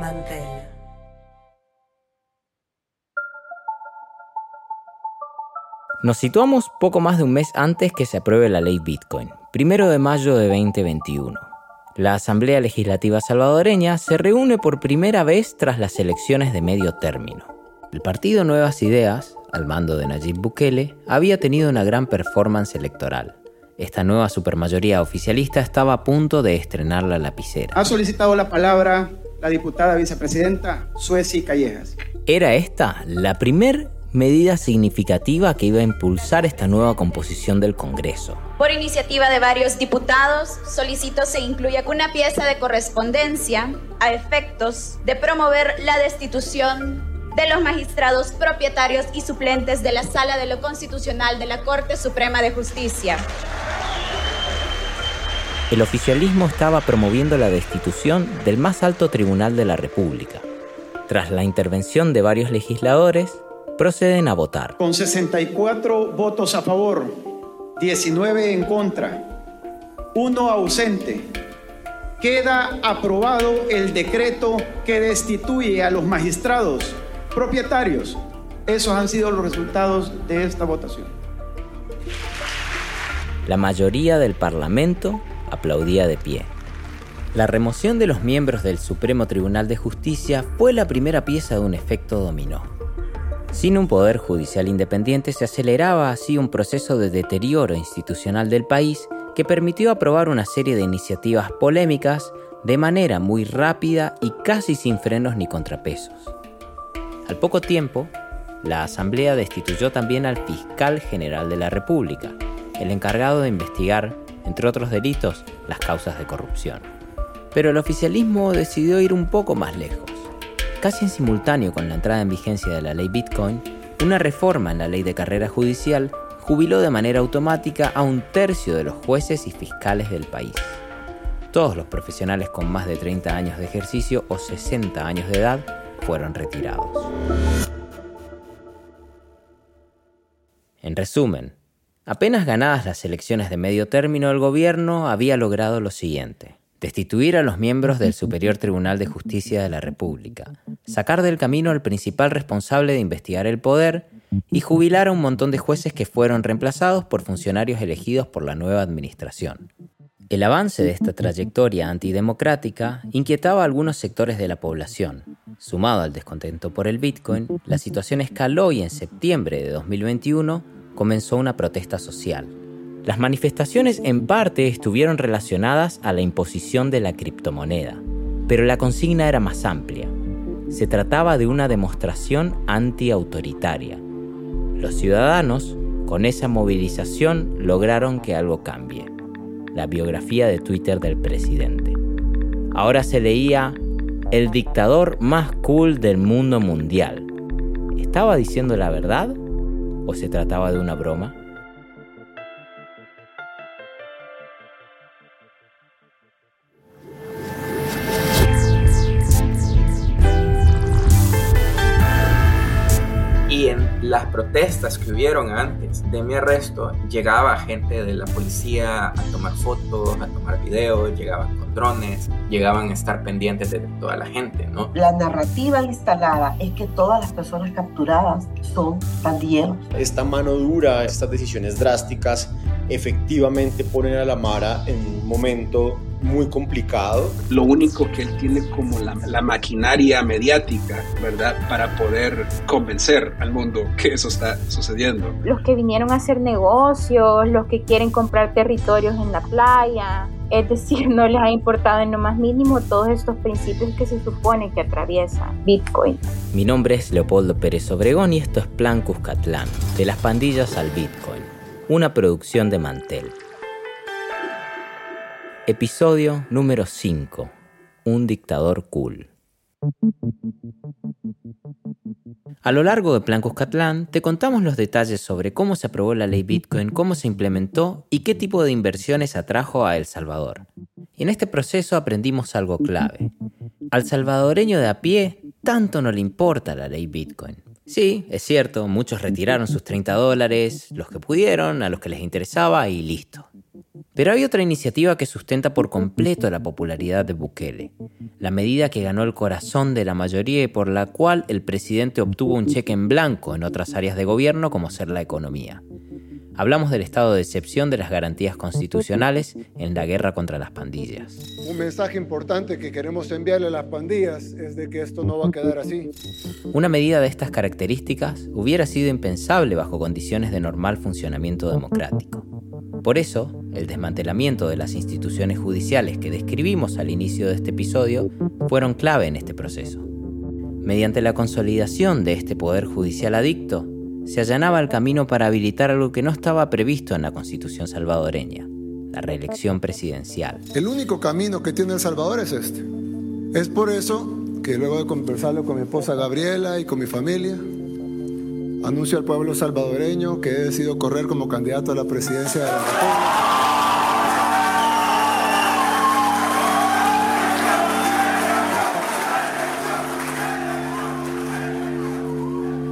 Mantel. Nos situamos poco más de un mes antes que se apruebe la ley Bitcoin, primero de mayo de 2021. La Asamblea Legislativa salvadoreña se reúne por primera vez tras las elecciones de medio término. El partido Nuevas Ideas, al mando de Nayib Bukele, había tenido una gran performance electoral. Esta nueva supermayoría oficialista estaba a punto de estrenar la lapicera. Ha solicitado la palabra la diputada vicepresidenta Sueci Callejas. Era esta la primer medida significativa que iba a impulsar esta nueva composición del Congreso. Por iniciativa de varios diputados, solicito se incluya una pieza de correspondencia a efectos de promover la destitución de los magistrados propietarios y suplentes de la Sala de lo Constitucional de la Corte Suprema de Justicia. El oficialismo estaba promoviendo la destitución del más alto tribunal de la República. Tras la intervención de varios legisladores, proceden a votar. Con 64 votos a favor, 19 en contra, uno ausente, queda aprobado el decreto que destituye a los magistrados propietarios. Esos han sido los resultados de esta votación. La mayoría del Parlamento aplaudía de pie. La remoción de los miembros del Supremo Tribunal de Justicia fue la primera pieza de un efecto dominó. Sin un poder judicial independiente se aceleraba así un proceso de deterioro institucional del país que permitió aprobar una serie de iniciativas polémicas de manera muy rápida y casi sin frenos ni contrapesos. Al poco tiempo, la Asamblea destituyó también al fiscal general de la República, el encargado de investigar, entre otros delitos, las causas de corrupción. Pero el oficialismo decidió ir un poco más lejos. Casi en simultáneo con la entrada en vigencia de la ley Bitcoin, una reforma en la ley de carrera judicial jubiló de manera automática a un tercio de los jueces y fiscales del país. Todos los profesionales con más de 30 años de ejercicio o 60 años de edad fueron retirados. En resumen, apenas ganadas las elecciones de medio término, el gobierno había logrado lo siguiente. Destituir a los miembros del Superior Tribunal de Justicia de la República, sacar del camino al principal responsable de investigar el poder y jubilar a un montón de jueces que fueron reemplazados por funcionarios elegidos por la nueva administración. El avance de esta trayectoria antidemocrática inquietaba a algunos sectores de la población. Sumado al descontento por el Bitcoin, la situación escaló y en septiembre de 2021 comenzó una protesta social. Las manifestaciones en parte estuvieron relacionadas a la imposición de la criptomoneda, pero la consigna era más amplia. Se trataba de una demostración antiautoritaria. Los ciudadanos, con esa movilización, lograron que algo cambie la biografía de Twitter del presidente. Ahora se leía el dictador más cool del mundo mundial. ¿Estaba diciendo la verdad o se trataba de una broma? Protestas que hubieron antes de mi arresto, llegaba gente de la policía a tomar fotos, a tomar videos, llegaban con drones, llegaban a estar pendientes de toda la gente, ¿no? La narrativa instalada es que todas las personas capturadas son pandilleros. Esta mano dura, estas decisiones drásticas, efectivamente ponen a la Mara en un momento muy complicado. Lo único que él tiene como la, la, maquinaria mediática, ¿verdad? Para poder convencer al mundo que eso está sucediendo. Los que vinieron a hacer negocios, los que quieren comprar territorios en la playa, es decir, no les ha importado en lo más mínimo todos estos principios que se supone que atraviesa Bitcoin. Mi nombre es Leopoldo Pérez Obregón y esto es Plan Cuscatlán, de las pandillas al Bitcoin, una producción de Mantel. Episodio número 5. Un dictador cool. A lo largo de Plan Cuscatlán te contamos los detalles sobre cómo se aprobó la ley Bitcoin, cómo se implementó y qué tipo de inversiones atrajo a El Salvador. En este proceso aprendimos algo clave. Al salvadoreño de a pie tanto no le importa la ley Bitcoin. Sí, es cierto, muchos retiraron sus 30 dólares, los que pudieron, a los que les interesaba y listo. Pero hay otra iniciativa que sustenta por completo la popularidad de Bukele, la medida que ganó el corazón de la mayoría y por la cual el presidente obtuvo un cheque en blanco en otras áreas de gobierno como ser la economía. Hablamos del estado de excepción de las garantías constitucionales en la guerra contra las pandillas. Un mensaje importante que queremos enviarle a las pandillas es de que esto no va a quedar así. Una medida de estas características hubiera sido impensable bajo condiciones de normal funcionamiento democrático. Por eso, el desmantelamiento de las instituciones judiciales que describimos al inicio de este episodio fueron clave en este proceso. Mediante la consolidación de este poder judicial adicto, se allanaba el camino para habilitar algo que no estaba previsto en la constitución salvadoreña, la reelección presidencial. El único camino que tiene El Salvador es este. Es por eso que luego de conversarlo con mi esposa Gabriela y con mi familia, anuncio al pueblo salvadoreño que he decidido correr como candidato a la presidencia de la República.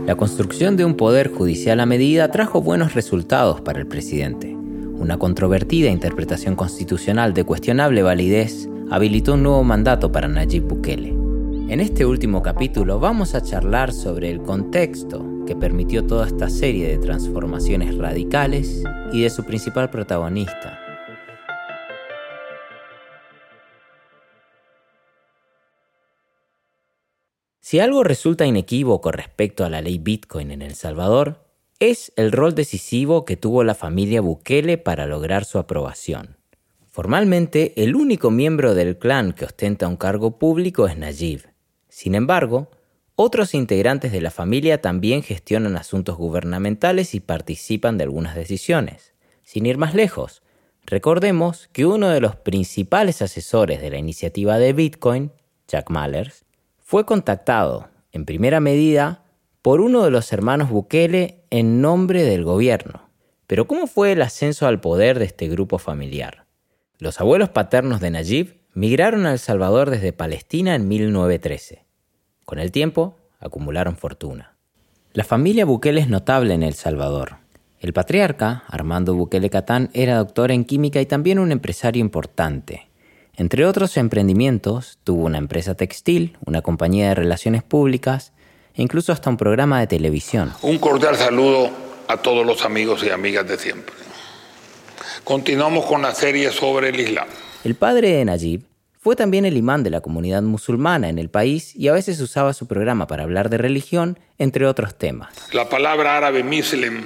La construcción de un poder judicial a medida trajo buenos resultados para el presidente. Una controvertida interpretación constitucional de cuestionable validez habilitó un nuevo mandato para Nayib Bukele. En este último capítulo vamos a charlar sobre el contexto que permitió toda esta serie de transformaciones radicales y de su principal protagonista, Si algo resulta inequívoco respecto a la ley Bitcoin en El Salvador, es el rol decisivo que tuvo la familia Bukele para lograr su aprobación. Formalmente, el único miembro del clan que ostenta un cargo público es Nayib. Sin embargo, otros integrantes de la familia también gestionan asuntos gubernamentales y participan de algunas decisiones. Sin ir más lejos, recordemos que uno de los principales asesores de la iniciativa de Bitcoin, Jack Mallers, fue contactado, en primera medida, por uno de los hermanos Bukele en nombre del gobierno. Pero ¿cómo fue el ascenso al poder de este grupo familiar? Los abuelos paternos de Nayib migraron a El Salvador desde Palestina en 1913. Con el tiempo, acumularon fortuna. La familia Bukele es notable en El Salvador. El patriarca, Armando Bukele Catán, era doctor en química y también un empresario importante. Entre otros emprendimientos, tuvo una empresa textil, una compañía de relaciones públicas e incluso hasta un programa de televisión. Un cordial saludo a todos los amigos y amigas de siempre. Continuamos con la serie sobre el Islam. El padre de Najib fue también el imán de la comunidad musulmana en el país y a veces usaba su programa para hablar de religión, entre otros temas. La palabra árabe muslim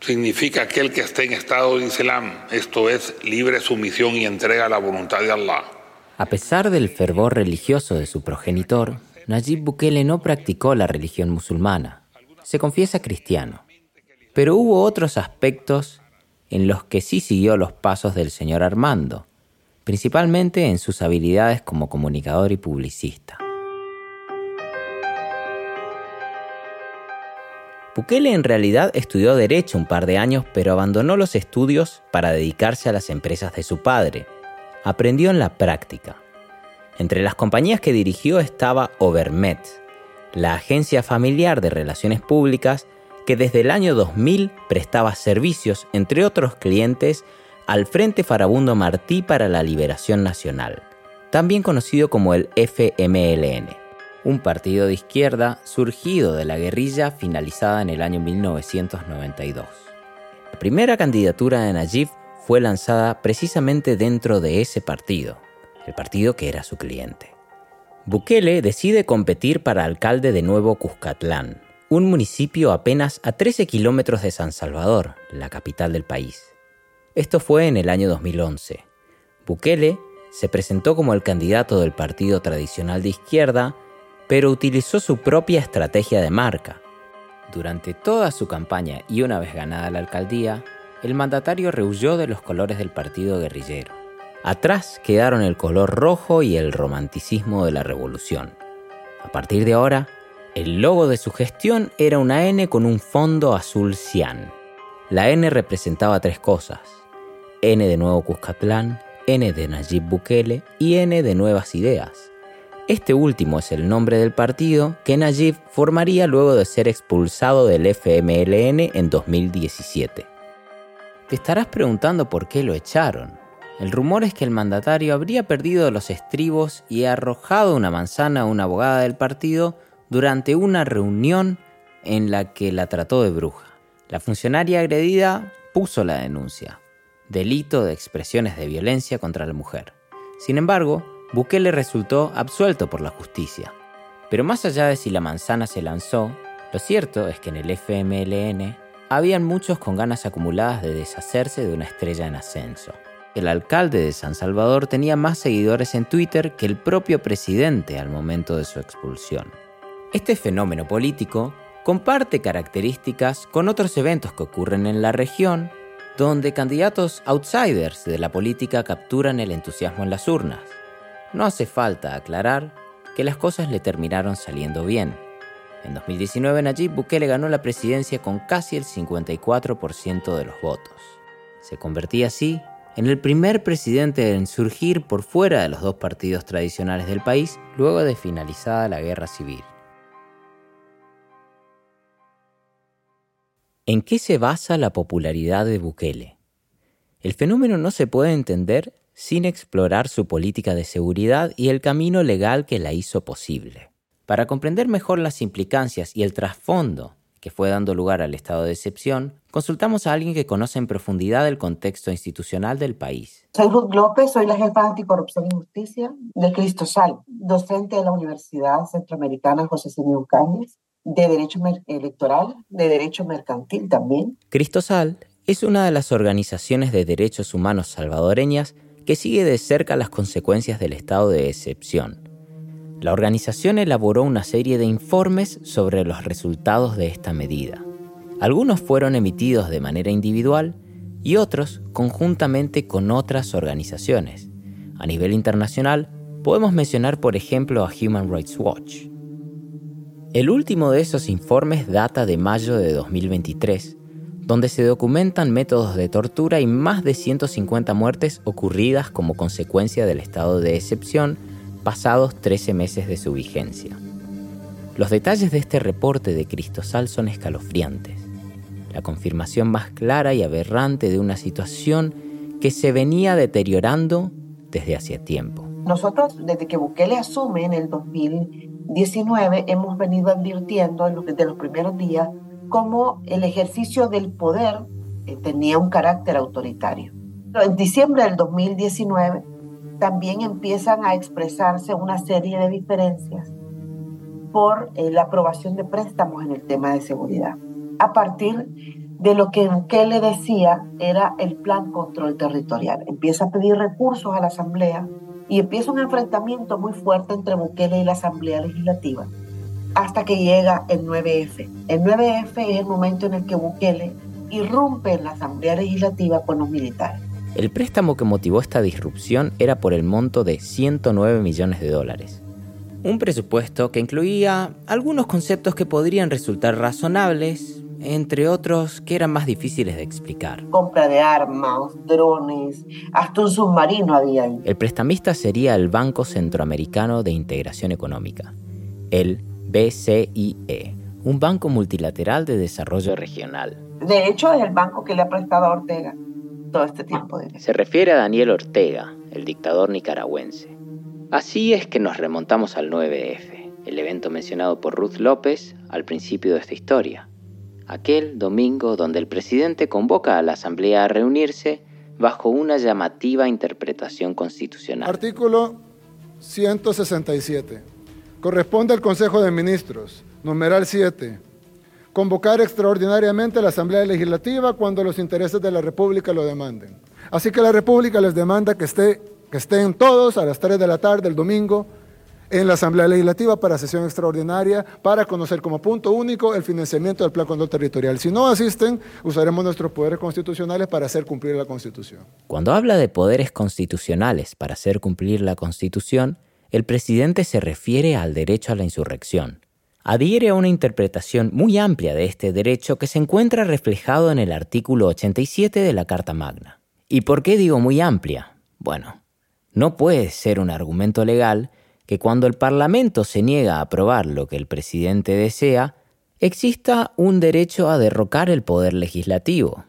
significa aquel que esté en estado de Islam, esto es, libre sumisión y entrega a la voluntad de Allah. A pesar del fervor religioso de su progenitor, Najib Bukele no practicó la religión musulmana. Se confiesa cristiano. Pero hubo otros aspectos en los que sí siguió los pasos del señor Armando, principalmente en sus habilidades como comunicador y publicista. Bukele en realidad estudió derecho un par de años, pero abandonó los estudios para dedicarse a las empresas de su padre. Aprendió en la práctica. Entre las compañías que dirigió estaba Overmet, la agencia familiar de relaciones públicas que desde el año 2000 prestaba servicios, entre otros clientes, al Frente Farabundo Martí para la Liberación Nacional, también conocido como el FMLN un partido de izquierda surgido de la guerrilla finalizada en el año 1992. La primera candidatura de Najib fue lanzada precisamente dentro de ese partido, el partido que era su cliente. Bukele decide competir para alcalde de Nuevo Cuscatlán, un municipio apenas a 13 kilómetros de San Salvador, la capital del país. Esto fue en el año 2011. Bukele se presentó como el candidato del partido tradicional de izquierda pero utilizó su propia estrategia de marca. Durante toda su campaña y una vez ganada la alcaldía, el mandatario rehuyó de los colores del partido guerrillero. Atrás quedaron el color rojo y el romanticismo de la revolución. A partir de ahora, el logo de su gestión era una N con un fondo azul cian. La N representaba tres cosas. N de Nuevo Cuscatlán, N de Nayib Bukele y N de Nuevas Ideas. Este último es el nombre del partido que Najib formaría luego de ser expulsado del FMLN en 2017. Te estarás preguntando por qué lo echaron. El rumor es que el mandatario habría perdido los estribos y arrojado una manzana a una abogada del partido durante una reunión en la que la trató de bruja. La funcionaria agredida puso la denuncia, delito de expresiones de violencia contra la mujer. Sin embargo, Bukele resultó absuelto por la justicia. Pero más allá de si la manzana se lanzó, lo cierto es que en el FMLN habían muchos con ganas acumuladas de deshacerse de una estrella en ascenso. El alcalde de San Salvador tenía más seguidores en Twitter que el propio presidente al momento de su expulsión. Este fenómeno político comparte características con otros eventos que ocurren en la región, donde candidatos outsiders de la política capturan el entusiasmo en las urnas. No hace falta aclarar que las cosas le terminaron saliendo bien. En 2019 Nayib Bukele ganó la presidencia con casi el 54% de los votos. Se convertía así en el primer presidente en surgir por fuera de los dos partidos tradicionales del país luego de finalizada la guerra civil. ¿En qué se basa la popularidad de Bukele? El fenómeno no se puede entender sin explorar su política de seguridad y el camino legal que la hizo posible. Para comprender mejor las implicancias y el trasfondo que fue dando lugar al estado de excepción, consultamos a alguien que conoce en profundidad el contexto institucional del país. Soy Ruth López, soy la jefa de Anticorrupción y Justicia de Cristo Sal, docente de la Universidad Centroamericana José Simón Cáñez de derecho electoral, de derecho mercantil también. Cristosal es una de las organizaciones de derechos humanos salvadoreñas que sigue de cerca las consecuencias del estado de excepción. La organización elaboró una serie de informes sobre los resultados de esta medida. Algunos fueron emitidos de manera individual y otros conjuntamente con otras organizaciones. A nivel internacional, podemos mencionar por ejemplo a Human Rights Watch. El último de esos informes data de mayo de 2023, donde se documentan métodos de tortura y más de 150 muertes ocurridas como consecuencia del estado de excepción pasados 13 meses de su vigencia. Los detalles de este reporte de Cristosal son escalofriantes, la confirmación más clara y aberrante de una situación que se venía deteriorando desde hacía tiempo. Nosotros, desde que Bukele asume en el 2000, 19 hemos venido advirtiendo desde los primeros días cómo el ejercicio del poder eh, tenía un carácter autoritario. En diciembre del 2019 también empiezan a expresarse una serie de diferencias por eh, la aprobación de préstamos en el tema de seguridad. A partir de lo que le decía era el plan control territorial. Empieza a pedir recursos a la Asamblea y empieza un enfrentamiento muy fuerte entre Bukele y la Asamblea Legislativa hasta que llega el 9F. El 9F es el momento en el que Bukele irrumpe en la Asamblea Legislativa con los militares. El préstamo que motivó esta disrupción era por el monto de 109 millones de dólares. Un presupuesto que incluía algunos conceptos que podrían resultar razonables, entre otros que eran más difíciles de explicar. Compra de armas, drones, hasta un submarino había ahí. El prestamista sería el Banco Centroamericano de Integración Económica, el BCIE, un banco multilateral de desarrollo regional. De hecho, es el banco que le ha prestado a Ortega todo este tiempo. De... Se refiere a Daniel Ortega, el dictador nicaragüense. Así es que nos remontamos al 9F, el evento mencionado por Ruth López al principio de esta historia aquel domingo donde el presidente convoca a la Asamblea a reunirse bajo una llamativa interpretación constitucional. Artículo 167. Corresponde al Consejo de Ministros, numeral 7, convocar extraordinariamente a la Asamblea Legislativa cuando los intereses de la República lo demanden. Así que la República les demanda que, esté, que estén todos a las 3 de la tarde el domingo en la Asamblea Legislativa para sesión extraordinaria para conocer como punto único el financiamiento del Plan Control Territorial. Si no asisten, usaremos nuestros poderes constitucionales para hacer cumplir la Constitución. Cuando habla de poderes constitucionales para hacer cumplir la Constitución, el presidente se refiere al derecho a la insurrección. Adhiere a una interpretación muy amplia de este derecho que se encuentra reflejado en el artículo 87 de la Carta Magna. ¿Y por qué digo muy amplia? Bueno, no puede ser un argumento legal que cuando el Parlamento se niega a aprobar lo que el presidente desea, exista un derecho a derrocar el poder legislativo.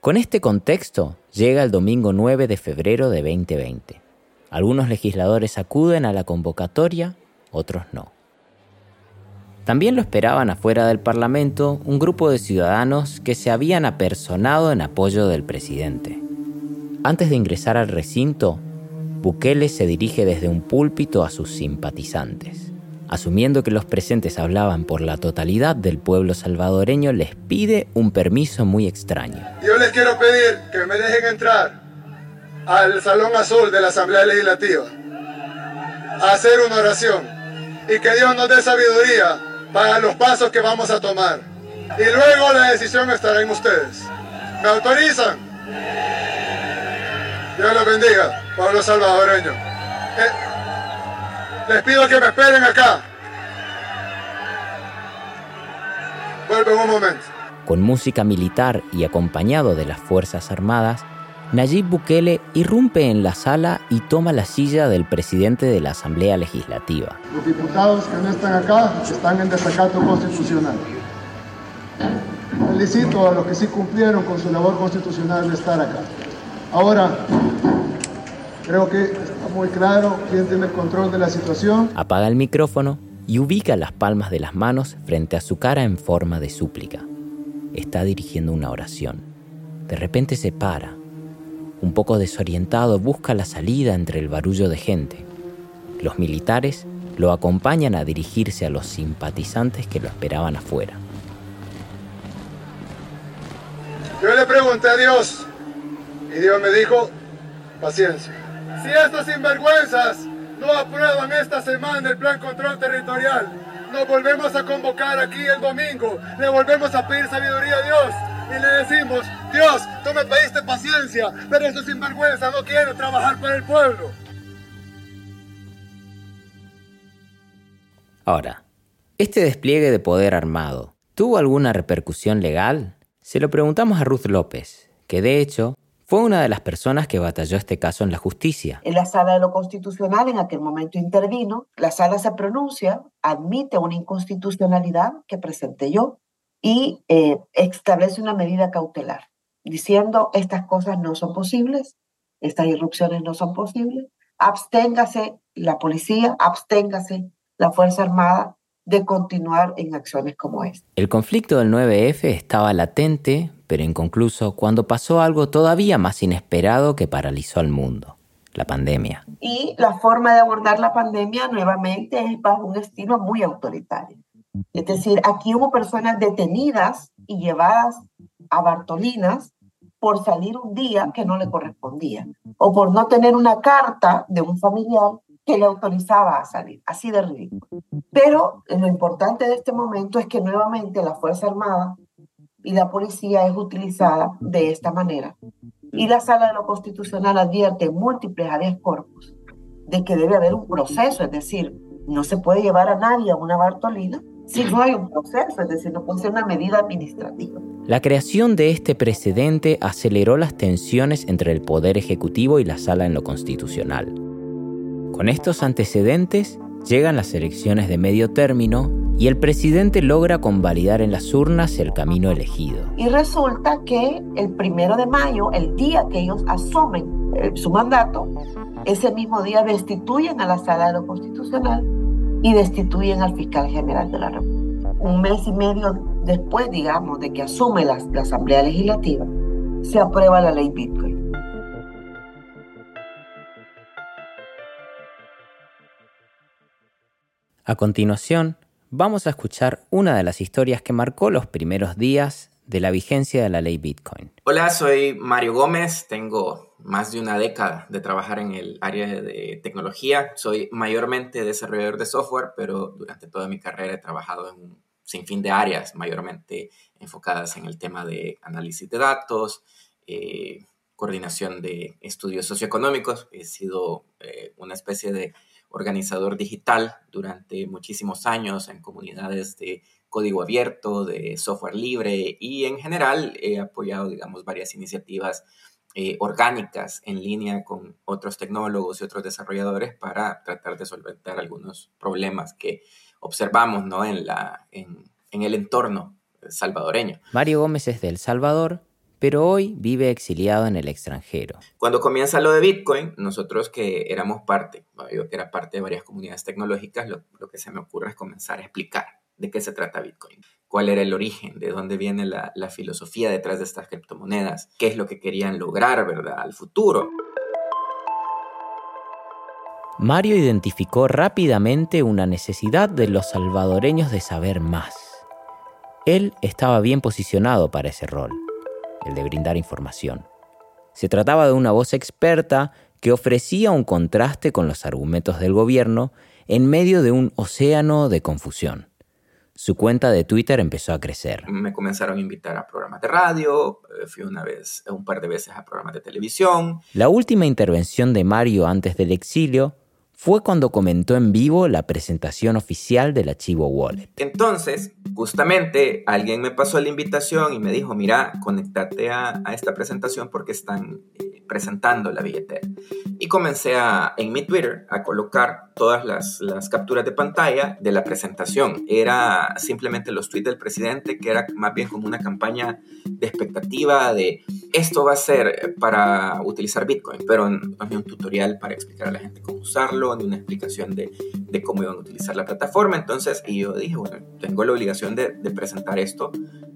Con este contexto llega el domingo 9 de febrero de 2020. Algunos legisladores acuden a la convocatoria, otros no. También lo esperaban afuera del Parlamento un grupo de ciudadanos que se habían apersonado en apoyo del presidente. Antes de ingresar al recinto, Bukele se dirige desde un púlpito a sus simpatizantes. Asumiendo que los presentes hablaban por la totalidad del pueblo salvadoreño, les pide un permiso muy extraño. Yo les quiero pedir que me dejen entrar al Salón Azul de la Asamblea Legislativa a hacer una oración y que Dios nos dé sabiduría para los pasos que vamos a tomar. Y luego la decisión estará en ustedes. ¿Me autorizan? Dios los bendiga, pueblo salvadoreño. Eh, les pido que me esperen acá. Vuelvo en un momento. Con música militar y acompañado de las Fuerzas Armadas, Nayib Bukele irrumpe en la sala y toma la silla del presidente de la Asamblea Legislativa. Los diputados que no están acá están en desacato constitucional. Felicito a los que sí cumplieron con su labor constitucional de estar acá. Ahora, creo que está muy claro quién tiene el control de la situación. Apaga el micrófono y ubica las palmas de las manos frente a su cara en forma de súplica. Está dirigiendo una oración. De repente se para, un poco desorientado, busca la salida entre el barullo de gente. Los militares lo acompañan a dirigirse a los simpatizantes que lo esperaban afuera. Yo le pregunté a Dios y Dios me dijo, paciencia. Si estos sinvergüenzas no aprueban esta semana el plan control territorial, nos volvemos a convocar aquí el domingo, le volvemos a pedir sabiduría a Dios y le decimos, Dios, tú me pediste paciencia, pero estos sinvergüenza no quieren trabajar para el pueblo. Ahora, ¿este despliegue de poder armado tuvo alguna repercusión legal? Se lo preguntamos a Ruth López, que de hecho fue una de las personas que batalló este caso en la justicia. En la sala de lo constitucional en aquel momento intervino, la sala se pronuncia, admite una inconstitucionalidad que presenté yo y eh, establece una medida cautelar, diciendo estas cosas no son posibles, estas irrupciones no son posibles, absténgase la policía, absténgase la Fuerza Armada de continuar en acciones como esta. El conflicto del 9F estaba latente, pero inconcluso, cuando pasó algo todavía más inesperado que paralizó al mundo, la pandemia. Y la forma de abordar la pandemia nuevamente es bajo un estilo muy autoritario. Es decir, aquí hubo personas detenidas y llevadas a Bartolinas por salir un día que no le correspondía o por no tener una carta de un familiar que le autorizaba a salir, así de ridículo. Pero lo importante de este momento es que nuevamente la Fuerza Armada y la policía es utilizada de esta manera. Y la Sala de lo Constitucional advierte múltiples habeas corpus de que debe haber un proceso, es decir, no se puede llevar a nadie a una Bartolina si no hay un proceso, es decir, no puede ser una medida administrativa. La creación de este precedente aceleró las tensiones entre el Poder Ejecutivo y la Sala en lo Constitucional. Con estos antecedentes llegan las elecciones de medio término y el presidente logra convalidar en las urnas el camino elegido. Y resulta que el primero de mayo, el día que ellos asumen eh, su mandato, ese mismo día destituyen a la Sala de lo Constitucional y destituyen al fiscal general de la República. Un mes y medio después, digamos, de que asume la, la Asamblea Legislativa, se aprueba la ley Bitcoin. A continuación, vamos a escuchar una de las historias que marcó los primeros días de la vigencia de la ley Bitcoin. Hola, soy Mario Gómez, tengo más de una década de trabajar en el área de tecnología. Soy mayormente desarrollador de software, pero durante toda mi carrera he trabajado en un sinfín de áreas, mayormente enfocadas en el tema de análisis de datos, eh, coordinación de estudios socioeconómicos. He sido eh, una especie de organizador digital durante muchísimos años en comunidades de código abierto, de software libre y en general he apoyado, digamos, varias iniciativas eh, orgánicas en línea con otros tecnólogos y otros desarrolladores para tratar de solventar algunos problemas que observamos ¿no? en, la, en, en el entorno salvadoreño. Mario Gómez es de El Salvador, pero hoy vive exiliado en el extranjero. Cuando comienza lo de Bitcoin, nosotros que éramos parte, yo que era parte de varias comunidades tecnológicas, lo, que se me ocurre es comenzar a explicar de qué se trata Bitcoin, cuál era el origen, de dónde viene la, filosofía detrás de estas criptomonedas, qué es lo que querían lograr, ¿verdad?, al futuro. Mario identificó rápidamente una necesidad de los salvadoreños de saber más. Él estaba bien posicionado para ese rol el de brindar información. Se trataba de una voz experta que ofrecía un contraste con los argumentos del gobierno en medio de un océano de confusión. Su cuenta de Twitter empezó a crecer. Me comenzaron a invitar a programas de radio, eh, fui una vez, un par de veces a programas de televisión. La última intervención de Mario antes del exilio fue cuando comentó en vivo la presentación oficial del archivo Wallet. Entonces, justamente alguien me pasó la invitación y me dijo, mira, conéctate a, esta presentación porque están presentando la billetera. Y comencé a, en mi Twitter a colocar todas las, las, capturas de pantalla de la presentación. Era simplemente los tweets del presidente, que era más bien como una campaña de expectativa de esto va a ser para utilizar Bitcoin, pero no es un tutorial para explicar a la gente cómo usarlo, ni una explicación de, de cómo iban a utilizar la plataforma. Entonces, y yo dije, bueno, tengo la obligación de, de presentar esto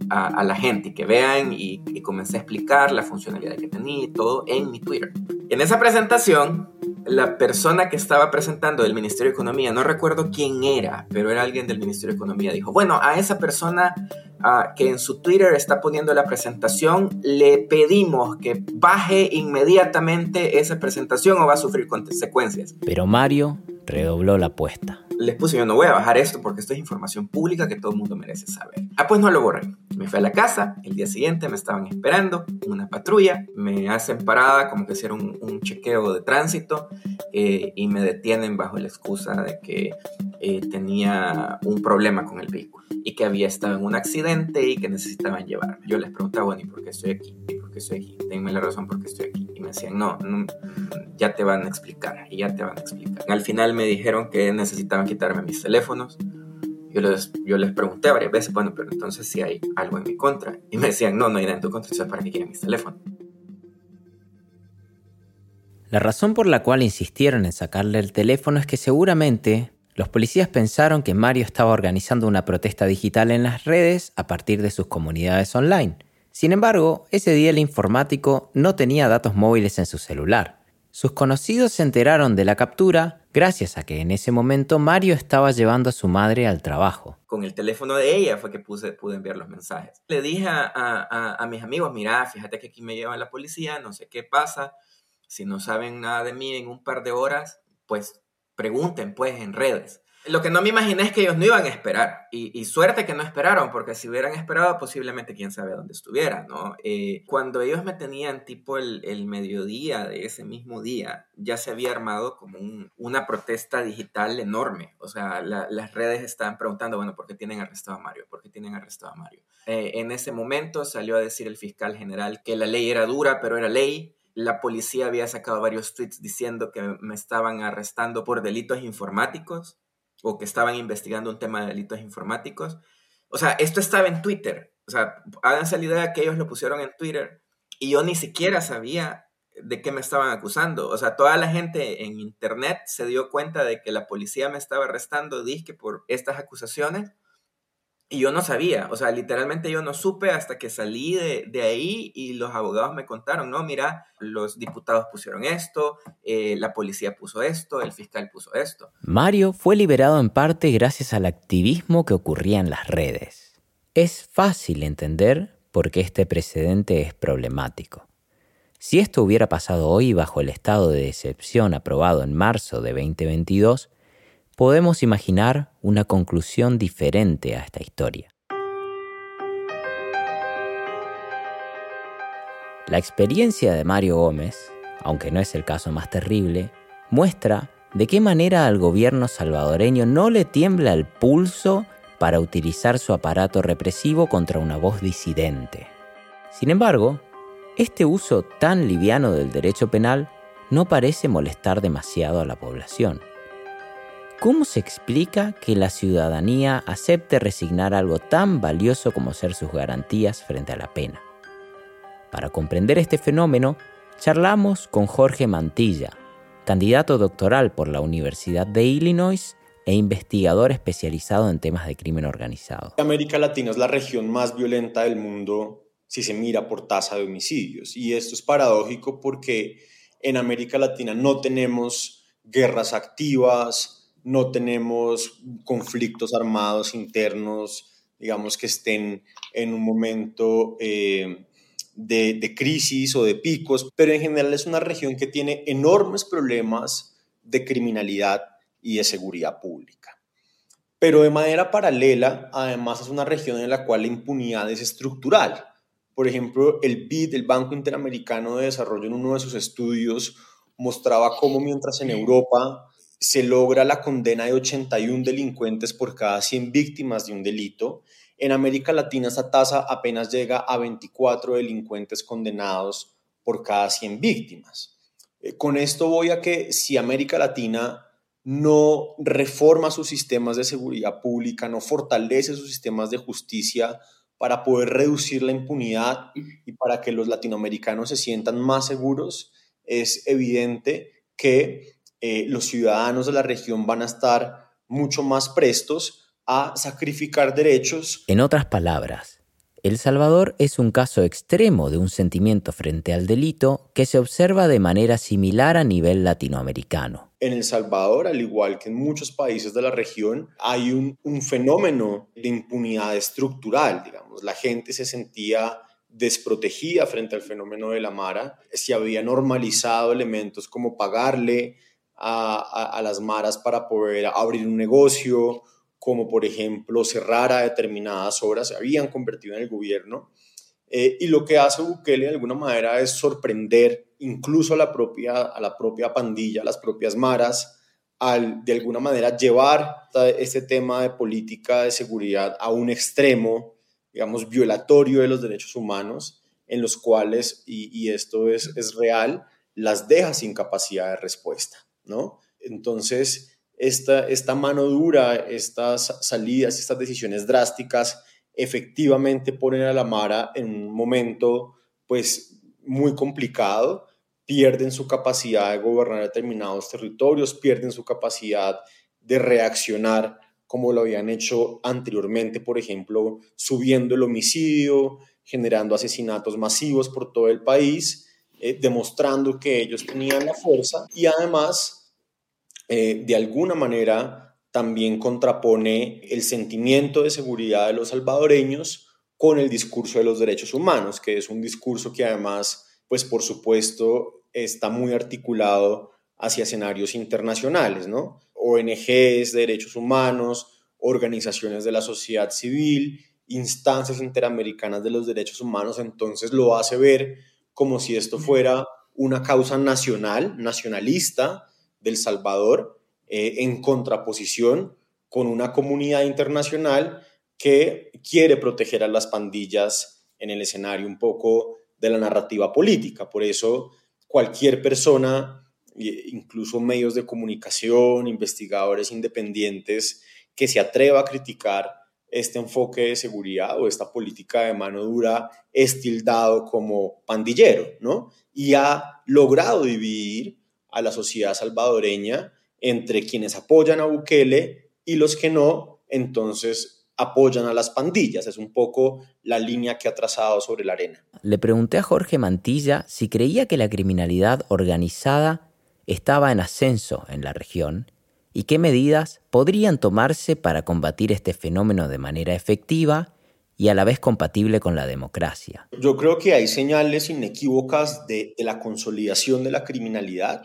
a, a, la gente, que vean y, y comencé a explicar la funcionalidad que tenía y todo en mi Twitter. En esa presentación, la persona que estaba presentando del Ministerio de Economía, no recuerdo quién era, pero era alguien del Ministerio de Economía, dijo, bueno, a esa persona uh, que en su Twitter está poniendo la presentación, le pedimos que baje inmediatamente esa presentación o va a sufrir consecuencias. Pero Mario redobló la apuesta les puse yo no voy a bajar esto porque esto es información pública que todo el mundo merece saber. Ah, pues no lo borré. Me fui a la casa, el día siguiente me estaban esperando una patrulla, me hacen parada como que hiciera un, un chequeo de tránsito eh, y me detienen bajo la excusa de que eh, tenía un problema con el vehículo y que había estado en un accidente y que necesitaban llevarme. Yo les preguntaba, bueno, ¿y por qué estoy aquí? ¿Y por qué estoy aquí? Denme la razón por qué estoy aquí. Y me decían, no, no, ya te van a explicar, y ya te van a explicar. Al final me dijeron que necesitaban quitarme mis teléfonos. Yo les, yo les pregunté varias veces, bueno, pero entonces si hay algo en mi contra. Y me decían, no, no hay nada en tu contra, entonces para qué quieren mis teléfonos. La razón por la cual insistieron en sacarle el teléfono es que seguramente los policías pensaron que Mario estaba organizando una protesta digital en las redes a partir de sus comunidades online. Sin embargo, ese día el informático no tenía datos móviles en su celular. Sus conocidos se enteraron de la captura gracias a que en ese momento Mario estaba llevando a su madre al trabajo. Con el teléfono de ella fue que pude enviar los mensajes. Le dije a mis amigos, mira, fíjate que aquí me lleva la policía, no sé qué pasa. Si no saben nada de mí en un par de horas, pues pregunten pues en redes. Lo que no me imaginé es que ellos no iban a esperar. Y, suerte que no esperaron, porque si hubieran esperado, posiblemente quién sabe dónde estuviera, ¿no? Eh, cuando ellos me tenían tipo el, mediodía de ese mismo día, ya se había armado como una protesta digital enorme. O sea, las redes estaban preguntando, bueno, ¿por qué tienen arrestado a Mario? ¿Por qué tienen arrestado a Mario? Eh, en ese momento salió a decir el fiscal general que la ley era dura, pero era ley la policía había sacado varios tweets diciendo que me estaban arrestando por delitos informáticos o que estaban investigando un tema de delitos informáticos. O sea, esto estaba en Twitter. O sea, háganse la idea que ellos lo pusieron en Twitter y yo ni siquiera sabía de qué me estaban acusando. O sea, toda la gente en internet se dio cuenta de que la policía me estaba arrestando, dije, por estas acusaciones y yo no sabía, o sea, literalmente yo no supe hasta que salí de, de ahí y los abogados me contaron, no, mira, los diputados pusieron esto, eh, la policía puso esto, el fiscal puso esto. Mario fue liberado en parte gracias al activismo que ocurría en las redes. Es fácil entender por qué este precedente es problemático. Si esto hubiera pasado hoy bajo el estado de excepción aprobado en marzo de 2022, podemos imaginar una conclusión diferente a esta historia. La experiencia de Mario Gómez, aunque no es el caso más terrible, muestra de qué manera al gobierno salvadoreño no le tiembla el pulso para utilizar su aparato represivo contra una voz disidente. Sin embargo, este uso tan liviano del derecho penal no parece molestar demasiado a la población. ¿Cómo se explica que la ciudadanía acepte resignar algo tan valioso como ser sus garantías frente a la pena? Para comprender este fenómeno, charlamos con Jorge Mantilla, candidato doctoral por la Universidad de Illinois e investigador especializado en temas de crimen organizado. América Latina es la región más violenta del mundo si se mira por tasa de homicidios. Y esto es paradójico porque en América Latina no tenemos guerras activas, no tenemos conflictos armados internos, digamos que estén en un momento eh, de, de crisis o de picos, pero en general es una región que tiene enormes problemas de criminalidad y de seguridad pública. Pero de manera paralela, además es una región en la cual la impunidad es estructural. Por ejemplo, el BID, el Banco Interamericano de Desarrollo, en uno de sus estudios mostraba cómo mientras en Europa se logra la condena de 81 delincuentes por cada 100 víctimas de un delito, en América Latina esa tasa apenas llega a 24 delincuentes condenados por cada 100 víctimas. Eh, con esto voy a que si América Latina no reforma sus sistemas de seguridad pública, no fortalece sus sistemas de justicia para poder reducir la impunidad y para que los latinoamericanos se sientan más seguros, es evidente que eh, los ciudadanos de la región van a estar mucho más prestos a sacrificar derechos. En otras palabras, el Salvador es un caso extremo de un sentimiento frente al delito que se observa de manera similar a nivel latinoamericano. En El Salvador, al igual que en muchos países de la región, hay un, un fenómeno de impunidad estructural, digamos. La gente se sentía desprotegida frente al fenómeno de la Mara, se había normalizado elementos como pagarle a, a, las Maras para poder abrir un negocio como por ejemplo cerrar a determinadas horas, se habían convertido en el gobierno. Eh, y lo que hace Bukele de alguna manera es sorprender incluso a la propia, a la propia pandilla, a las propias maras, al de alguna manera llevar este tema de política de seguridad a un extremo, digamos, violatorio de los derechos humanos, en los cuales, y, y esto es, es real, las deja sin capacidad de respuesta, ¿no? Entonces, esta, esta mano dura, estas salidas, estas decisiones drásticas, efectivamente ponen a la Mara en un momento pues muy complicado, pierden su capacidad de gobernar determinados territorios, pierden su capacidad de reaccionar como lo habían hecho anteriormente, por ejemplo, subiendo el homicidio, generando asesinatos masivos por todo el país, eh, demostrando que ellos tenían la fuerza y además eh, de alguna manera también contrapone el sentimiento de seguridad de los salvadoreños con el discurso de los derechos humanos, que es un discurso que además, pues por supuesto, está muy articulado hacia escenarios internacionales, ¿no? ONGs de derechos humanos, organizaciones de la sociedad civil, instancias interamericanas de los derechos humanos, entonces lo hace ver como si esto fuera una causa nacional, nacionalista, del Salvador eh, en contraposición con una comunidad internacional que quiere proteger a las pandillas en el escenario un poco de la narrativa política. Por eso cualquier persona, incluso medios de comunicación, investigadores independientes, que se atreva a criticar este enfoque de seguridad o esta política de mano dura es tildado como pandillero, ¿no? Y ha logrado dividir a la sociedad salvadoreña entre quienes apoyan a Bukele y los que no, entonces apoyan a las pandillas. Es un poco la línea que ha trazado sobre la arena. Le pregunté a Jorge Mantilla si creía que la criminalidad organizada estaba en ascenso en la región y qué medidas podrían tomarse para combatir este fenómeno de manera efectiva y a la vez compatible con la democracia. Yo creo que hay señales inequívocas de, la consolidación de la criminalidad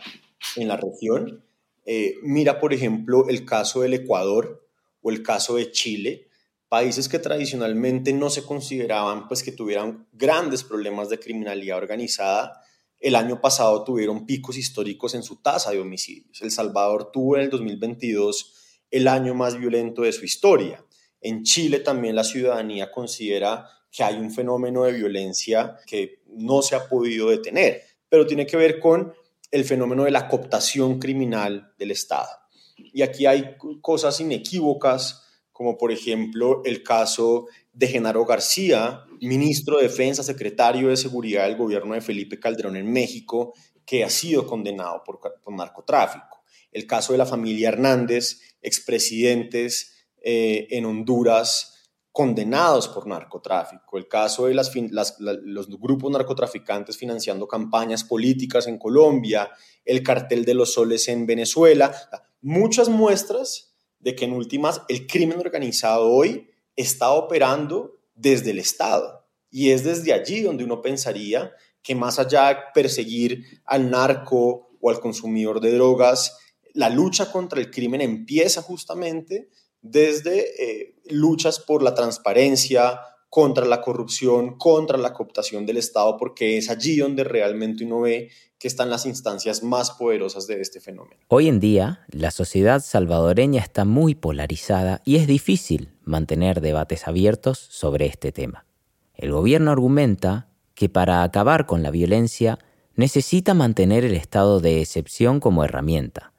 en la región. Eh, mira, por ejemplo, el caso del Ecuador o el caso de Chile, países que tradicionalmente no se consideraban pues que tuvieran grandes problemas de criminalidad organizada, el año pasado tuvieron picos históricos en su tasa de homicidios. El Salvador tuvo en el 2022 el año más violento de su historia. En Chile también la ciudadanía considera que hay un fenómeno de violencia que no se ha podido detener, pero tiene que ver con el fenómeno de la cooptación criminal del Estado. Y aquí hay cosas inequívocas como por ejemplo el caso de Genaro García, ministro de Defensa, secretario de Seguridad del gobierno de Felipe Calderón en México, que ha sido condenado por, narcotráfico. El caso de la familia Hernández, expresidentes eh, en Honduras condenados por narcotráfico. El caso de los grupos narcotraficantes financiando campañas políticas en Colombia, el cartel de los soles en Venezuela. Muchas muestras de que en últimas el crimen organizado hoy está operando desde el Estado. Y es desde allí donde uno pensaría que más allá de perseguir al narco o al consumidor de drogas, la lucha contra el crimen empieza justamente desde eh, luchas por la transparencia, contra la corrupción, contra la cooptación del Estado, porque es allí donde realmente uno ve que están las instancias más poderosas de este fenómeno. Hoy en día, la sociedad salvadoreña está muy polarizada y es difícil mantener debates abiertos sobre este tema. El gobierno argumenta que para acabar con la violencia necesita mantener el estado de excepción como herramienta.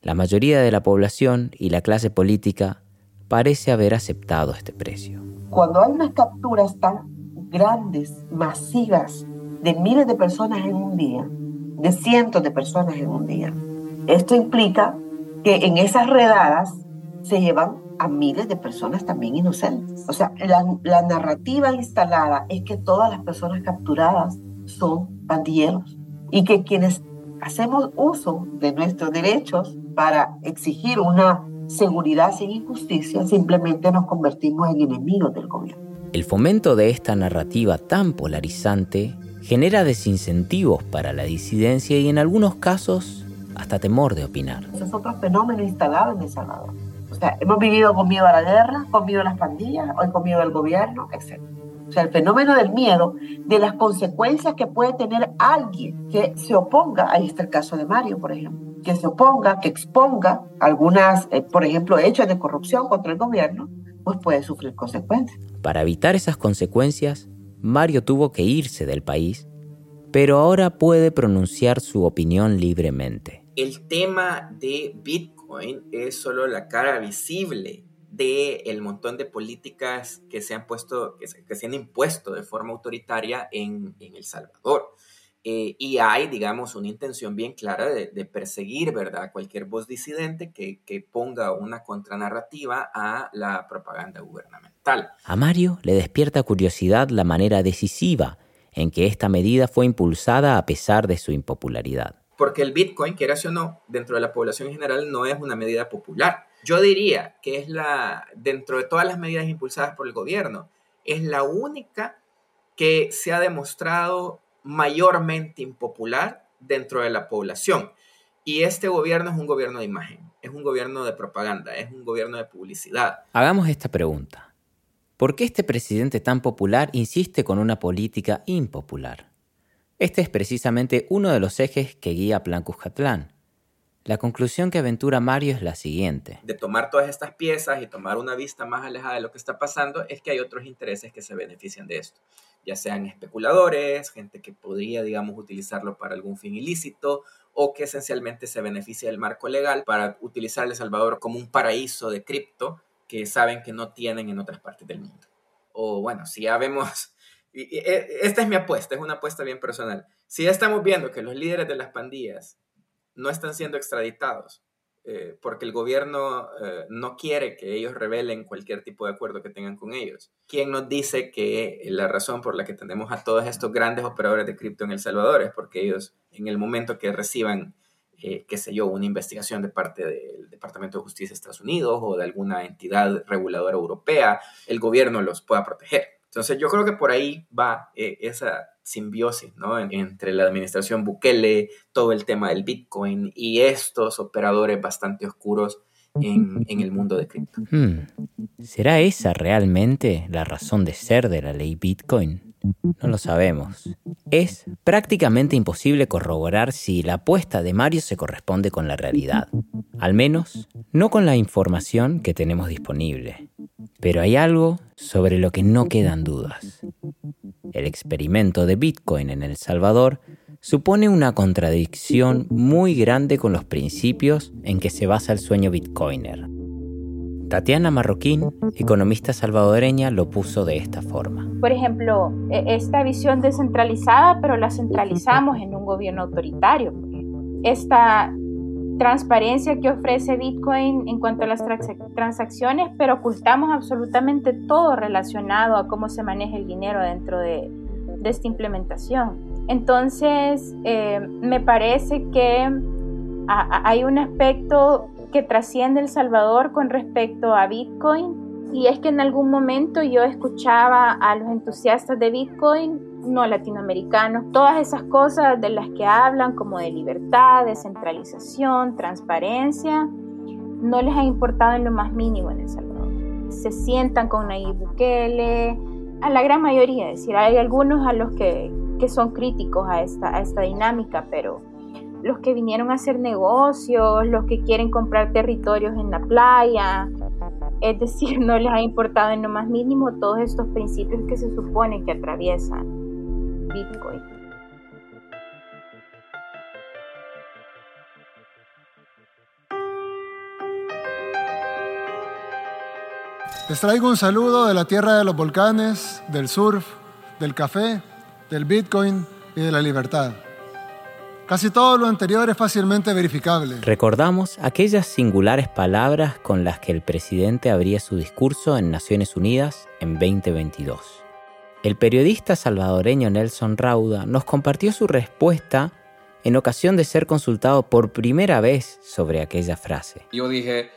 La mayoría de la población y la clase política parece haber aceptado este precio. Cuando hay unas capturas tan grandes, masivas, de miles de personas en un día, de cientos de personas en un día, esto implica que en esas redadas se llevan a miles de personas también inocentes. O sea, la, la narrativa instalada es que todas las personas capturadas son pandilleros y que quienes hacemos uso de nuestros derechos para exigir una seguridad sin injusticia, simplemente nos convertimos en enemigos del gobierno. El fomento de esta narrativa tan polarizante genera desincentivos para la disidencia y en algunos casos hasta temor de opinar. Ese es otro fenómeno instalado en El Salvador. O sea, hemos vivido con miedo a la guerra, con miedo a las pandillas, hoy con miedo al gobierno, etc. O sea, el fenómeno del miedo, de las consecuencias que puede tener alguien que se oponga, ahí está el caso de Mario, por ejemplo, que se oponga, que exponga algunas, eh, por ejemplo, hechos de corrupción contra el gobierno, pues puede sufrir consecuencias. Para evitar esas consecuencias, Mario tuvo que irse del país, pero ahora puede pronunciar su opinión libremente. El tema de Bitcoin es solo la cara visible de el montón de políticas que se han puesto, que se, han impuesto de forma autoritaria en, en El Salvador. Eh, y hay, digamos, una intención bien clara de, perseguir, ¿verdad?, cualquier voz disidente que, que, ponga una contranarrativa a la propaganda gubernamental. A Mario le despierta curiosidad la manera decisiva en que esta medida fue impulsada a pesar de su impopularidad. Porque el Bitcoin, quieras o no, dentro de la población en general no es una medida popular. Yo diría que es la, dentro de todas las medidas impulsadas por el gobierno, es la única que se ha demostrado mayormente impopular dentro de la población. Y este gobierno es un gobierno de imagen, es un gobierno de propaganda, es un gobierno de publicidad. Hagamos esta pregunta. ¿Por qué este presidente tan popular insiste con una política impopular? Este es precisamente uno de los ejes que guía Plan Cuscatlán. La conclusión que aventura Mario es la siguiente. De tomar todas estas piezas y tomar una vista más alejada de lo que está pasando es que hay otros intereses que se benefician de esto ya sean especuladores, gente que podría, digamos, utilizarlo para algún fin ilícito o que esencialmente se beneficia del marco legal para utilizar El Salvador como un paraíso de cripto que saben que no tienen en otras partes del mundo. O bueno, si ya vemos, e, esta es mi apuesta, es una apuesta bien personal. Si ya estamos viendo que los líderes de las pandillas no están siendo extraditados eh, porque el gobierno eh, no quiere que ellos revelen cualquier tipo de acuerdo que tengan con ellos. ¿Quién nos dice que la razón por la que tenemos a todos estos grandes operadores de cripto en El Salvador es porque ellos, en el momento que reciban, eh, qué sé yo, una investigación de parte del Departamento de Justicia de Estados Unidos o de alguna entidad reguladora europea, el gobierno los pueda proteger? Entonces yo creo que por ahí va esa simbiosis ¿no? entre la administración Bukele, todo el tema del Bitcoin y estos operadores bastante oscuros en, el mundo de cripto. Hmm. ¿Será esa realmente la razón de ser de la ley Bitcoin? No lo sabemos. Es prácticamente imposible corroborar si la apuesta de Mario se corresponde con la realidad. Al menos, no con la información que tenemos disponible. Pero hay algo sobre lo que no quedan dudas. El experimento de Bitcoin en El Salvador supone una contradicción muy grande con los principios en que se basa el sueño bitcoiner. Tatiana Marroquín, economista salvadoreña, lo puso de esta forma. Por ejemplo, e, esta visión descentralizada, pero la centralizamos en un gobierno autoritario. Esta transparencia que ofrece Bitcoin en cuanto a las transacciones, pero ocultamos absolutamente todo relacionado a cómo se maneja el dinero dentro de, esta implementación. Entonces, eh, me parece que hay un aspecto que trasciende El Salvador con respecto a Bitcoin y es que en algún momento yo escuchaba a los entusiastas de Bitcoin, no latinoamericanos, todas esas cosas de las que hablan como de libertad, descentralización, transparencia, no les ha importado en lo más mínimo en El Salvador. Se sientan con Nayib Bukele, a la gran mayoría, es decir, hay algunos a los que, que son críticos a esta, a esta dinámica, pero los que vinieron a hacer negocios, los que quieren comprar territorios en la playa. Es decir, no les ha importado en lo más mínimo todos estos principios que se supone que atraviesan Bitcoin. Les traigo un saludo de la tierra de los volcanes, del surf, del café, del Bitcoin y de la libertad. Casi todo lo anterior es fácilmente verificable. Recordamos aquellas singulares palabras con las que el presidente abría su discurso en Naciones Unidas en 2022. El periodista salvadoreño Nelson Rauda nos compartió su respuesta en ocasión de ser consultado por primera vez sobre aquella frase. Yo dije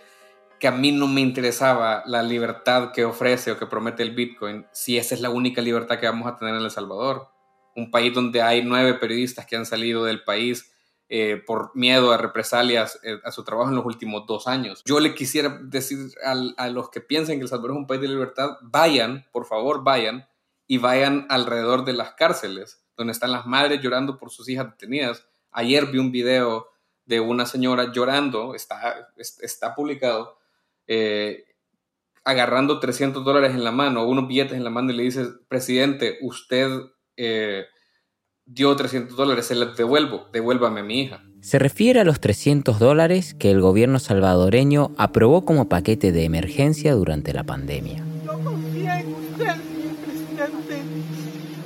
que a mí no me interesaba la libertad que ofrece o que promete el Bitcoin si esa es la única libertad que vamos a tener en El Salvador un país donde hay nueve periodistas que han salido del país eh, por miedo a represalias eh, a su trabajo en los últimos dos años. Yo le quisiera decir a los que piensen que El Salvador es un país de libertad, vayan, por favor, vayan y vayan alrededor de las cárceles, donde están las madres llorando por sus hijas detenidas. Ayer vi un video de una señora llorando, está, está publicado, eh, agarrando 300 dólares en la mano, unos billetes en la mano y le dice, presidente, usted eh, dio 300 dólares, se los devuelvo, devuélvame a mi hija. Se refiere a los 300 dólares que el gobierno salvadoreño aprobó como paquete de emergencia durante la pandemia. Yo confío en usted, señor presidente.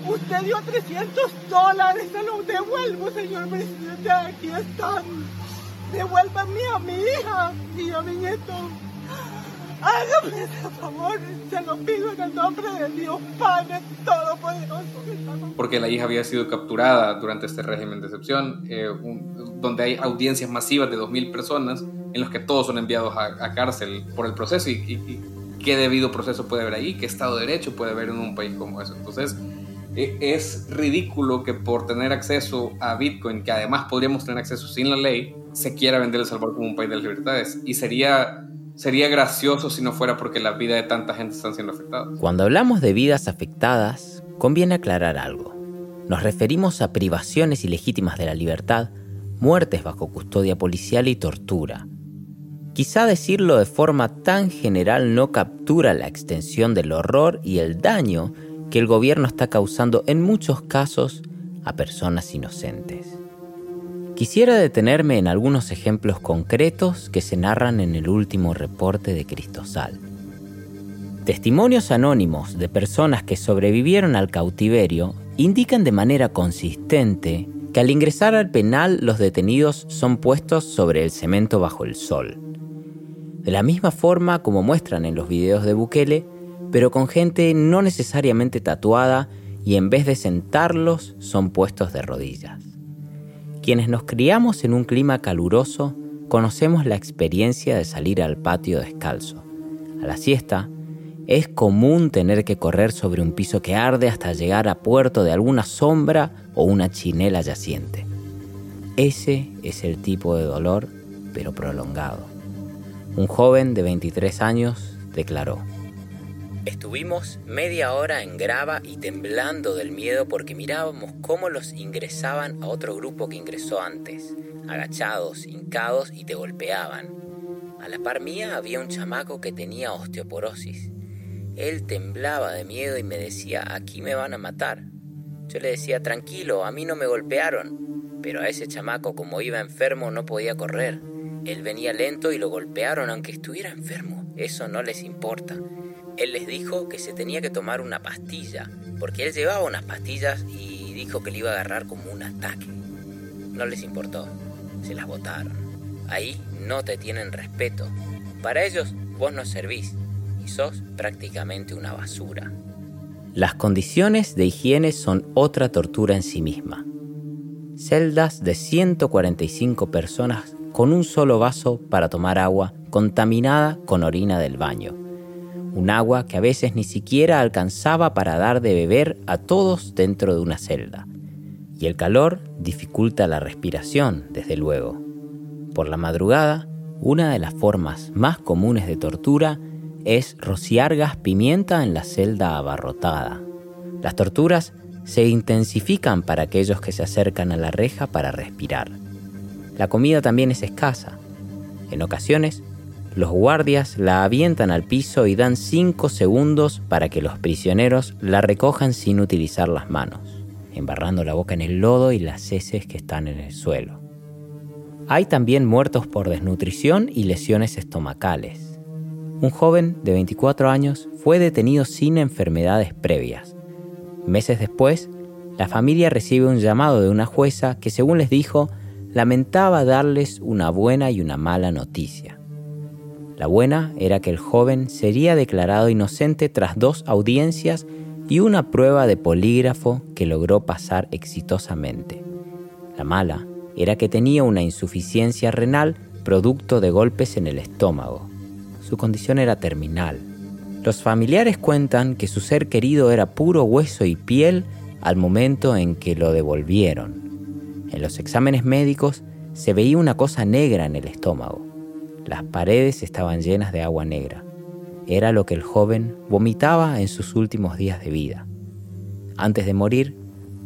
Usted dio 300 dólares, se los devuelvo, señor presidente. Aquí están. Devuélvame a mi hija y a mi nieto. Hágame ese favor, se lo pido en el nombre de Dios Padre Todopoderoso. Porque la hija había sido capturada durante este régimen de excepción, eh, donde hay audiencias masivas de 2.000 personas en los que todos son enviados a, cárcel por el proceso y, qué debido proceso puede haber ahí, qué Estado de Derecho puede haber en un país como eso. Entonces, e, es ridículo que por tener acceso a Bitcoin, que además podríamos tener acceso sin la ley, se quiera vender El Salvador como un país de las libertades. Y sería sería gracioso si no fuera porque la vida de tanta gente están siendo afectadas. Cuando hablamos de vidas afectadas, conviene aclarar algo. Nos referimos a privaciones ilegítimas de la libertad, muertes bajo custodia policial y tortura. Quizá decirlo de forma tan general no captura la extensión del horror y el daño que el gobierno está causando en muchos casos a personas inocentes. Quisiera detenerme en algunos ejemplos concretos que se narran en el último reporte de Cristosal. Testimonios anónimos de personas que sobrevivieron al cautiverio indican de manera consistente que al ingresar al penal los detenidos son puestos sobre el cemento bajo el sol. De la misma forma como muestran en los videos de Bukele, pero con gente no necesariamente tatuada y en vez de sentarlos son puestos de rodillas. Quienes nos criamos en un clima caluroso conocemos la experiencia de salir al patio descalzo. A la siesta, es común tener que correr sobre un piso que arde hasta llegar a puerto de alguna sombra o una chinela yaciente. Ese es el tipo de dolor, pero prolongado. Un joven de 23 años declaró, Estuvimos media hora en grava y temblando del miedo porque mirábamos cómo los ingresaban a otro grupo que ingresó antes, agachados, hincados y te golpeaban. A la par mía había un chamaco que tenía osteoporosis. Él temblaba de miedo y me decía, aquí me van a matar. Yo le decía, tranquilo, a mí no me golpearon. Pero a ese chamaco como iba enfermo no podía correr. Él venía lento y lo golpearon aunque estuviera enfermo. Eso no les importa. Él les dijo que se tenía que tomar una pastilla, porque él llevaba unas pastillas y dijo que le iba a agarrar como un ataque. No les importó. Se las botaron. Ahí no te tienen respeto. Para ellos vos no servís y sos prácticamente una basura. Las condiciones de higiene son otra tortura en sí misma. Celdas de 145 personas con un solo vaso para tomar agua contaminada con orina del baño. Un agua que a veces ni siquiera alcanzaba para dar de beber a todos dentro de una celda. Y el calor dificulta la respiración, desde luego. Por la madrugada, una de las formas más comunes de tortura es rociar gas pimienta en la celda abarrotada. Las torturas se intensifican para aquellos que se acercan a la reja para respirar. La comida también es escasa. En ocasiones, los guardias la avientan al piso y dan 5 segundos para que los prisioneros la recojan sin utilizar las manos, embarrando la boca en el lodo y las heces que están en el suelo. Hay también muertos por desnutrición y lesiones estomacales. Un joven de 24 años fue detenido sin enfermedades previas. Meses después, la familia recibe un llamado de una jueza que, según les dijo, lamentaba darles una buena y una mala noticia. La buena era que el joven sería declarado inocente tras dos audiencias y una prueba de polígrafo que logró pasar exitosamente. La mala era que tenía una insuficiencia renal producto de golpes en el estómago. Su condición era terminal. Los familiares cuentan que su ser querido era puro hueso y piel al momento en que lo devolvieron. En los exámenes médicos se veía una cosa negra en el estómago. Las paredes estaban llenas de agua negra. Era lo que el joven vomitaba en sus últimos días de vida. Antes de morir,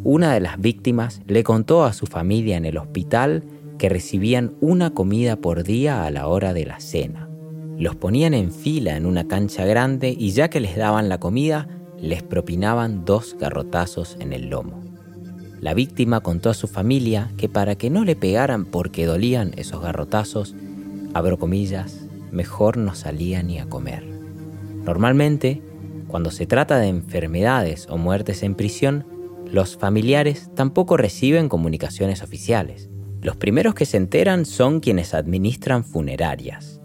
una de las víctimas le contó a su familia en el hospital que recibían una comida por día a la hora de la cena. Los ponían en fila en una cancha grande y ya que les daban la comida, les propinaban dos garrotazos en el lomo. La víctima contó a su familia que para que no le pegaran porque dolían esos garrotazos, abro comillas, mejor no salía ni a comer. Normalmente, cuando se trata de enfermedades o muertes en prisión, los familiares tampoco reciben comunicaciones oficiales. Los primeros que se enteran son quienes administran funerarias.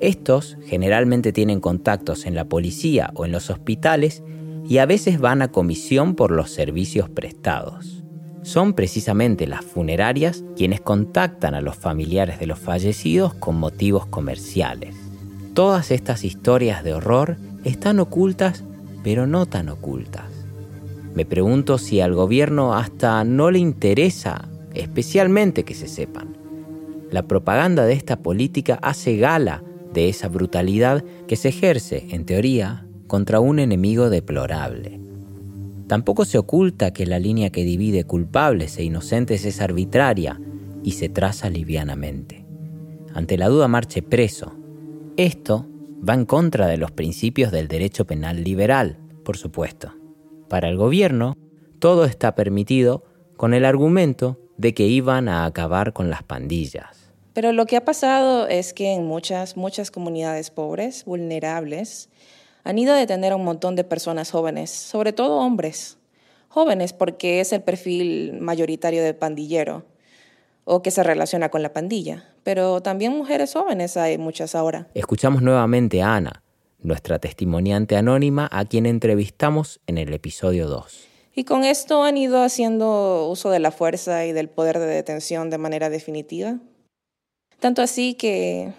Estos generalmente tienen contactos en la policía o en los hospitales y a veces van a comisión por los servicios prestados. Son precisamente las funerarias quienes contactan a los familiares de los fallecidos con motivos comerciales. Todas estas historias de horror están ocultas, pero no tan ocultas. Me pregunto si al gobierno hasta no le interesa especialmente que se sepan. La propaganda de esta política hace gala de esa brutalidad que se ejerce, en teoría, contra un enemigo deplorable. Tampoco se oculta que la línea que divide culpables e inocentes es arbitraria y se traza livianamente. Ante la duda marche preso. Esto va en contra de los principios del derecho penal liberal, por supuesto. Para el gobierno, todo está permitido con el argumento de que iban a acabar con las pandillas. Pero lo que ha pasado es que en muchas, muchas comunidades pobres, vulnerables, han ido a detener a un montón de personas jóvenes, sobre todo hombres. Jóvenes porque es el perfil mayoritario de pandillero o que se relaciona con la pandilla. Pero también mujeres jóvenes hay muchas ahora. Escuchamos nuevamente a Ana, nuestra testimoniante anónima a quien entrevistamos en el episodio 2. Y con esto han ido haciendo uso de la fuerza y del poder de detención de manera definitiva. Tanto así que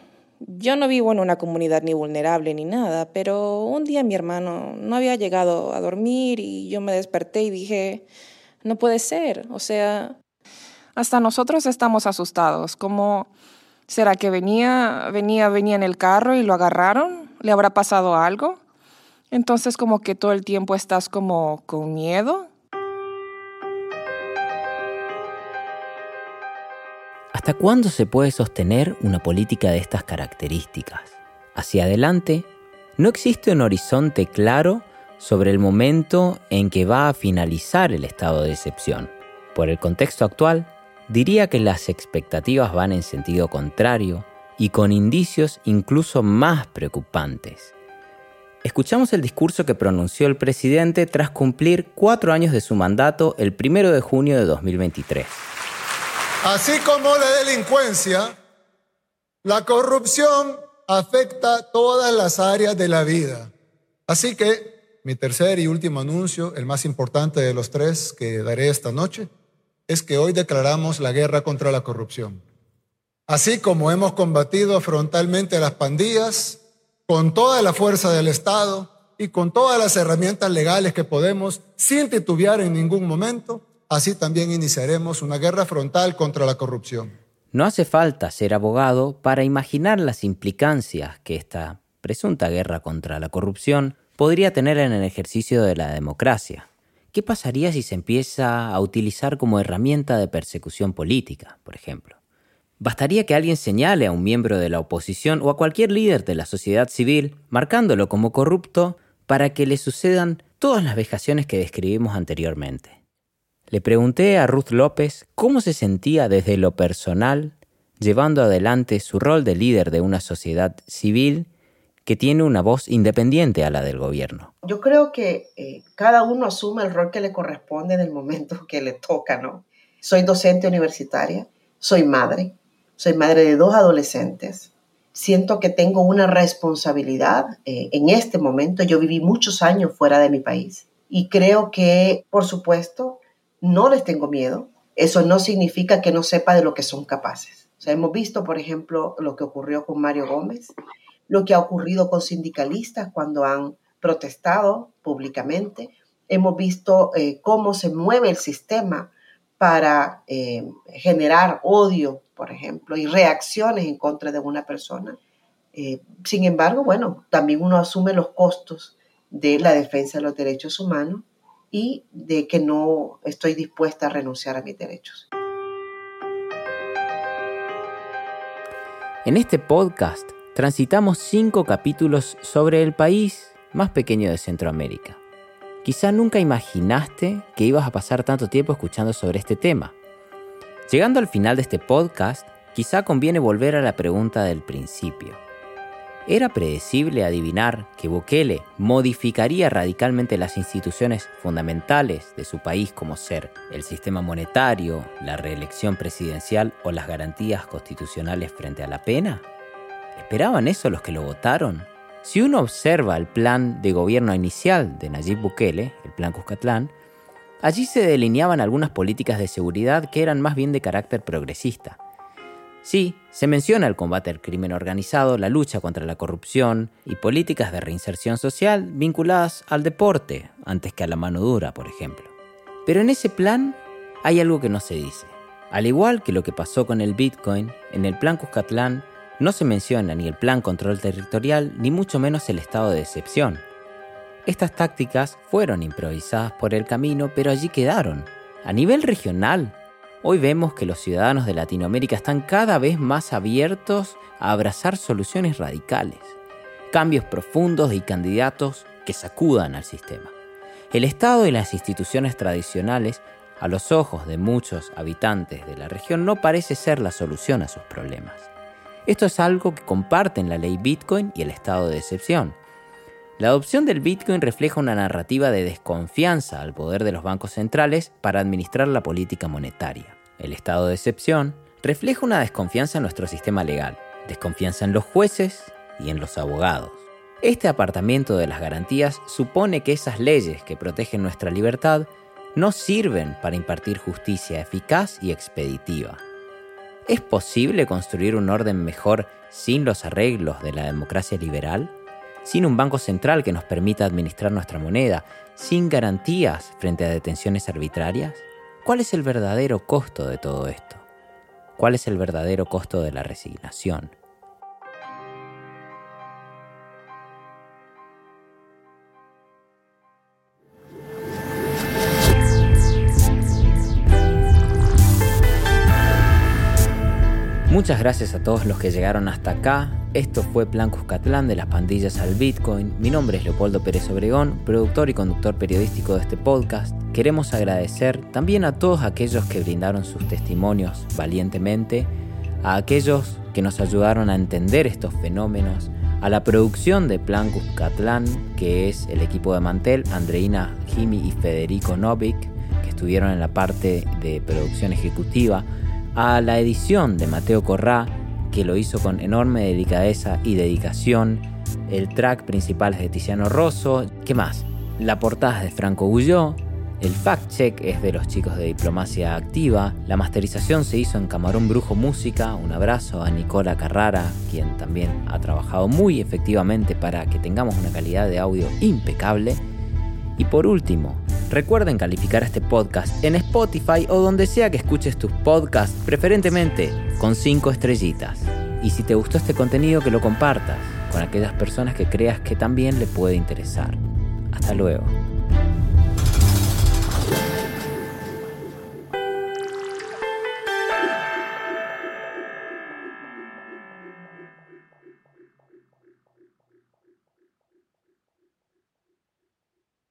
yo no vivo en una comunidad ni vulnerable ni nada, pero un día mi hermano no había llegado a dormir y yo me desperté y dije, no puede ser, o sea, hasta nosotros estamos asustados, ¿cómo será que venía, venía, venía en el carro y lo agarraron? ¿Le habrá pasado algo? Entonces como que todo el tiempo estás como con miedo. ¿Hasta cuándo se puede sostener una política de estas características? Hacia adelante, no existe un horizonte claro sobre el momento en que va a finalizar el estado de excepción. Por el contexto actual, diría que las expectativas van en sentido contrario y con indicios incluso más preocupantes. Escuchamos el discurso que pronunció el presidente tras cumplir cuatro años de su mandato el primero de junio de 2023. Así como la delincuencia, la corrupción afecta todas las áreas de la vida. Así que mi tercer y último anuncio, el más importante de los tres que daré esta noche, es que hoy declaramos la guerra contra la corrupción. Así como hemos combatido frontalmente a las pandillas, con toda la fuerza del Estado y con todas las herramientas legales que podemos, sin titubear en ningún momento, así también iniciaremos una guerra frontal contra la corrupción. No hace falta ser abogado para imaginar las implicancias que esta presunta guerra contra la corrupción podría tener en el ejercicio de la democracia. ¿Qué pasaría si se empieza a utilizar como herramienta de persecución política, por ejemplo? Bastaría que alguien señale a un miembro de la oposición o a cualquier líder de la sociedad civil, marcándolo como corrupto, para que le sucedan todas las vejaciones que describimos anteriormente. Le pregunté a Ruth López cómo se sentía desde lo personal llevando adelante su rol de líder de una sociedad civil que tiene una voz independiente a la del gobierno. Yo creo que eh, cada uno asume el rol que le corresponde en el momento que le toca, ¿no? Soy docente universitaria, soy madre, soy madre de dos adolescentes. Siento que tengo una responsabilidad eh, en este momento. Yo viví muchos años fuera de mi país y creo que, por supuesto, no les tengo miedo. Eso no significa que no sepa de lo que son capaces. O sea, hemos visto, por ejemplo, lo que ocurrió con Mario Gómez, lo que ha ocurrido con sindicalistas cuando han protestado públicamente. Hemos visto eh, cómo se mueve el sistema para eh, generar odio, por ejemplo, y reacciones en contra de una persona. Eh, sin embargo, bueno, también uno asume los costos de la defensa de los derechos humanos y de que no estoy dispuesta a renunciar a mis derechos. En este podcast transitamos cinco capítulos sobre el país más pequeño de Centroamérica. Quizá nunca imaginaste que ibas a pasar tanto tiempo escuchando sobre este tema. Llegando al final de este podcast, quizá conviene volver a la pregunta del principio. ¿Era predecible adivinar que Bukele modificaría radicalmente las instituciones fundamentales de su país como ser el sistema monetario, la reelección presidencial o las garantías constitucionales frente a la pena? ¿Esperaban eso los que lo votaron? Si uno observa el plan de gobierno inicial de Nayib Bukele, el plan Cuscatlán, allí se delineaban algunas políticas de seguridad que eran más bien de carácter progresista. Sí, se menciona el combate al crimen organizado, la lucha contra la corrupción y políticas de reinserción social vinculadas al deporte antes que a la mano dura, por ejemplo. Pero en ese plan hay algo que no se dice. Al igual que lo que pasó con el Bitcoin, en el plan Cuscatlán no se menciona ni el plan control territorial ni mucho menos el estado de excepción. Estas tácticas fueron improvisadas por el camino, pero allí quedaron. A nivel regional, hoy vemos que los ciudadanos de Latinoamérica están cada vez más abiertos a abrazar soluciones radicales, cambios profundos y candidatos que sacudan al sistema. El Estado y las instituciones tradicionales, a los ojos de muchos habitantes de la región, no parece ser la solución a sus problemas. Esto es algo que comparten la ley Bitcoin y el estado de excepción. La adopción del Bitcoin refleja una narrativa de desconfianza al poder de los bancos centrales para administrar la política monetaria. El estado de excepción refleja una desconfianza en nuestro sistema legal, desconfianza en los jueces y en los abogados. Este apartamiento de las garantías supone que esas leyes que protegen nuestra libertad no sirven para impartir justicia eficaz y expeditiva. ¿Es posible construir un orden mejor sin los arreglos de la democracia liberal? ¿Sin un banco central que nos permita administrar nuestra moneda? ¿Sin garantías frente a detenciones arbitrarias? ¿Cuál es el verdadero costo de todo esto? ¿Cuál es el verdadero costo de la resignación? Muchas gracias a todos los que llegaron hasta acá. Esto fue Plan Cuscatlán de las pandillas al Bitcoin. Mi nombre es Leopoldo Pérez Obregón, productor y conductor periodístico de este podcast. Queremos agradecer también a todos aquellos que brindaron sus testimonios valientemente, a aquellos que nos ayudaron a entender estos fenómenos, a la producción de Plan Cuscatlán, que es el equipo de Mantel, Andreina Jimi y Federico Novik, que estuvieron en la parte de producción ejecutiva, a la edición de Mateo Corrá, que lo hizo con enorme delicadeza y dedicación, el track principal es de Tiziano Rosso, ¿qué más? La portada es de Franco Gulló, el fact-check es de los chicos de Diplomacia Activa. La masterización se hizo en Camarón Brujo Música. Un abrazo a Nicola Carrara, quien también ha trabajado muy efectivamente para que tengamos una calidad de audio impecable. Y por último, recuerden calificar este podcast en Spotify o donde sea que escuches tus podcasts, preferentemente con 5 estrellitas. Y si te gustó este contenido, que lo compartas con aquellas personas que creas que también le puede interesar. Hasta luego.